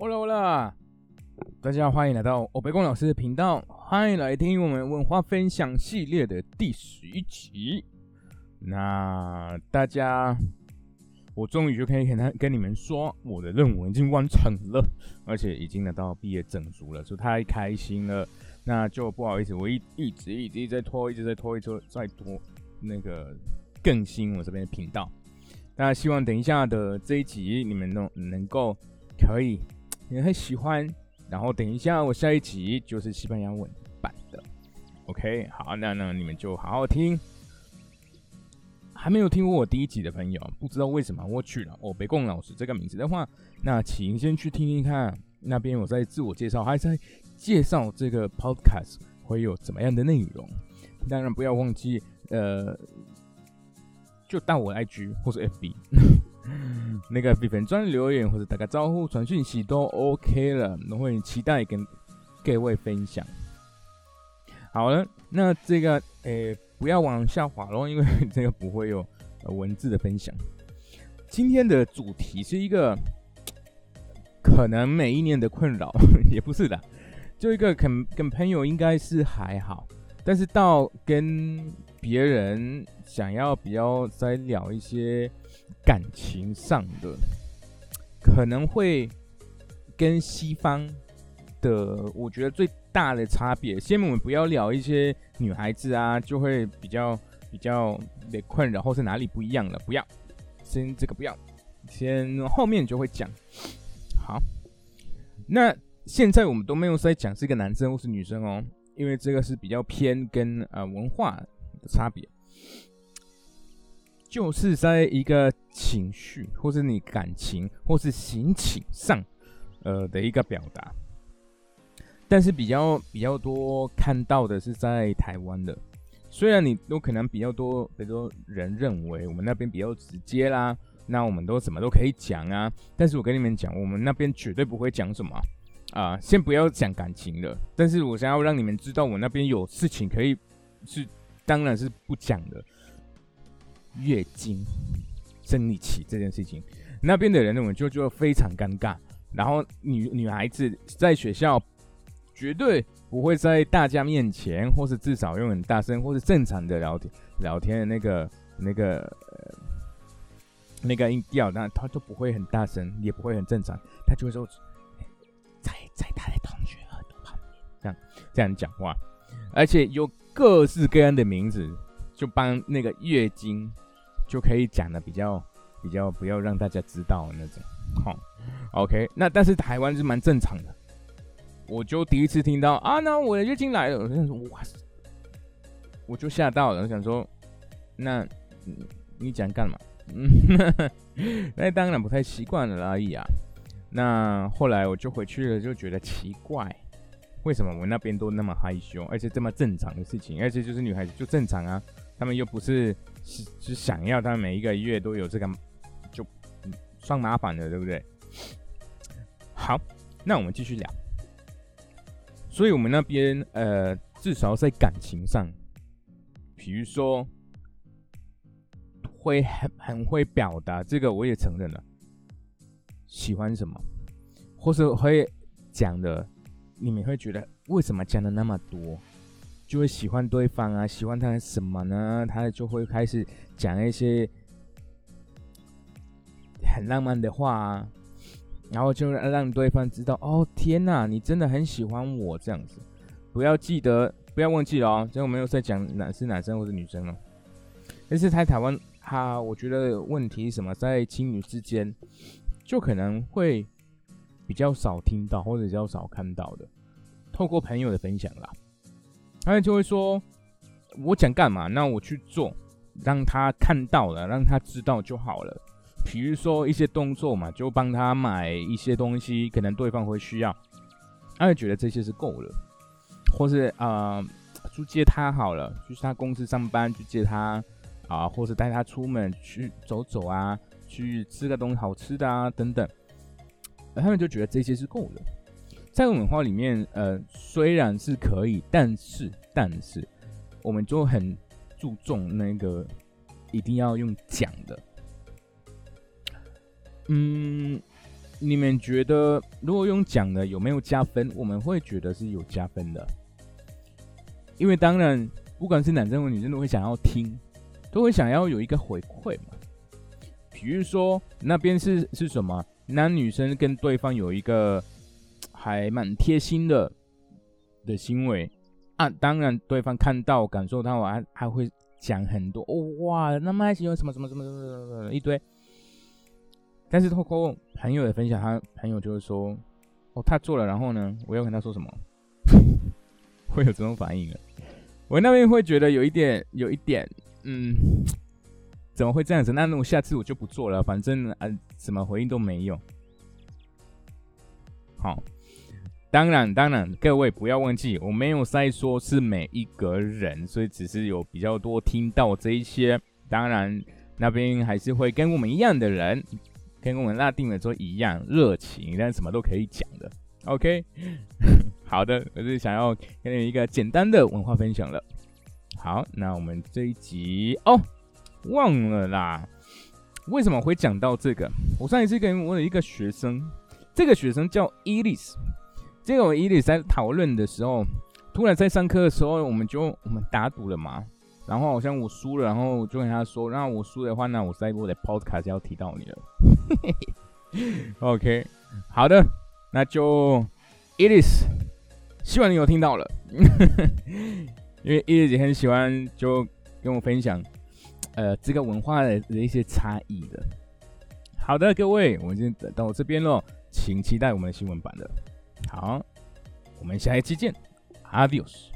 欧啦欧啦，大家欢迎来到欧北宫老师的频道，欢迎来听我们文化分享系列的第十一集。那大家，我终于就可以跟他跟你们说，我的任务已经完成了，而且已经拿到毕业证书了，所以太开心了。那就不好意思，我一一直一直在拖，一直在拖，一直在拖那个更新我这边的频道。那希望等一下的这一集你们能能够可以也很喜欢，然后等一下我下一集就是西班牙文版的。OK，好，那那你们就好好听。还没有听过我第一集的朋友，不知道为什么我取了哦，北贡老师这个名字的话，那请先去听听看，那边我在自我介绍，还在介绍这个 Podcast 会有怎么样的内容。当然不要忘记，呃。就到我 IG 或者 FB 那个比粉专留言或者打个招呼传讯息都 OK 了，我会期待跟各位分享。好了，那这个诶不要往下滑喽，因为这个不会有文字的分享。今天的主题是一个可能每一年的困扰，也不是的，就一个跟跟朋友应该是还好，但是到跟别人想要比较在聊一些感情上的，可能会跟西方的，我觉得最大的差别。先我们不要聊一些女孩子啊，就会比较比较的困扰，或是哪里不一样了，不要。先这个不要，先后面就会讲。好，那现在我们都没有在讲是一个男生或是女生哦，因为这个是比较偏跟呃文化。差别，就是在一个情绪，或是你感情，或是心情上，呃的一个表达。但是比较比较多看到的是在台湾的，虽然你都可能比较多，比如说人认为我们那边比较直接啦，那我们都什么都可以讲啊。但是我跟你们讲，我们那边绝对不会讲什么啊，先不要讲感情了。但是我想要让你们知道，我那边有事情可以是。当然是不讲的。月经、生理期这件事情，那边的人呢，我就就非常尴尬。然后女女孩子在学校绝对不会在大家面前，或是至少用很大声，或是正常的聊天聊天的那个那个那个音调，那他都不会很大声，也不会很正常，他就会说在在他的同学耳朵旁边这样这样讲话，而且有。各式各样的名字，就帮那个月经就可以讲的比较比较不要让大家知道那种，好，OK，那但是台湾是蛮正常的，我就第一次听到啊，那我的月经来了，我就说哇塞，我就吓到了，我想说，那你讲干嘛？那当然不太习惯了而已啊。那后来我就回去了，就觉得奇怪。为什么我那边都那么害羞，而且这么正常的事情，而且就是女孩子就正常啊，他们又不是是是想要，他们每一个月都有这个，就算麻烦的，对不对？好，那我们继续聊。所以我们那边呃，至少在感情上，比如说会很很会表达，这个我也承认了，喜欢什么，或是会讲的。你们会觉得为什么讲的那么多，就会喜欢对方啊？喜欢他什么呢？他就会开始讲一些很浪漫的话啊，然后就让对方知道哦，天哪，你真的很喜欢我这样子。不要记得，不要忘记了哦，这我没有在讲男是男生或者女生了。但是在台湾，他我觉得问题是什么，在情侣之间，就可能会。比较少听到或者比较少看到的，透过朋友的分享啦，他就会说：“我讲干嘛？那我去做，让他看到了，让他知道就好了。比如说一些动作嘛，就帮他买一些东西，可能对方会需要，他就觉得这些是够了。或是啊，去接他好了，去他公司上班去接他啊，或是带他出门去走走啊，去吃个东西好吃的啊，等等。”他们就觉得这些是够的，在文化里面，呃，虽然是可以，但是，但是，我们就很注重那个一定要用讲的。嗯，你们觉得如果用讲的有没有加分？我们会觉得是有加分的，因为当然不管是男生或女生都会想要听，都会想要有一个回馈嘛。比如说那边是是什么？男女生跟对方有一个还蛮贴心的的行为啊，当然对方看到感受到，还还会讲很多哦哇，那么爱喜欢什么什么什么什么一堆。但是透过朋友的分享，他朋友就会说：“哦，他做了，然后呢，我要跟他说什么？会有这种反应的。我那边会觉得有一点，有一点，嗯，怎么会这样子？那那我下次我就不做了，反正啊，什么回应都没有。好，当然，当然，各位不要忘记，我没有在说是每一个人，所以只是有比较多听到这一些。当然，那边还是会跟我们一样的人。”跟我们拉定了说一样热情，但什么都可以讲的。OK，好的，我是想要给你一个简单的文化分享了。好，那我们这一集哦，忘了啦。为什么会讲到这个？我上一次跟我的一个学生，这个学生叫伊丽丝，这个我伊丽丝在讨论的时候，突然在上课的时候，我们就我们打赌了嘛。然后好像我输了，然后我就跟他说：“那我输的话，那我在我的 podcast 要提到你了。嘿 嘿 ”OK，好的，那就 It is，希望你有听到了，因为 It is 很喜欢就跟我分享，呃，这个文化的一些差异的。好的，各位，我们今天到这边了，请期待我们的新闻版的。好，我们下一期见，Adios。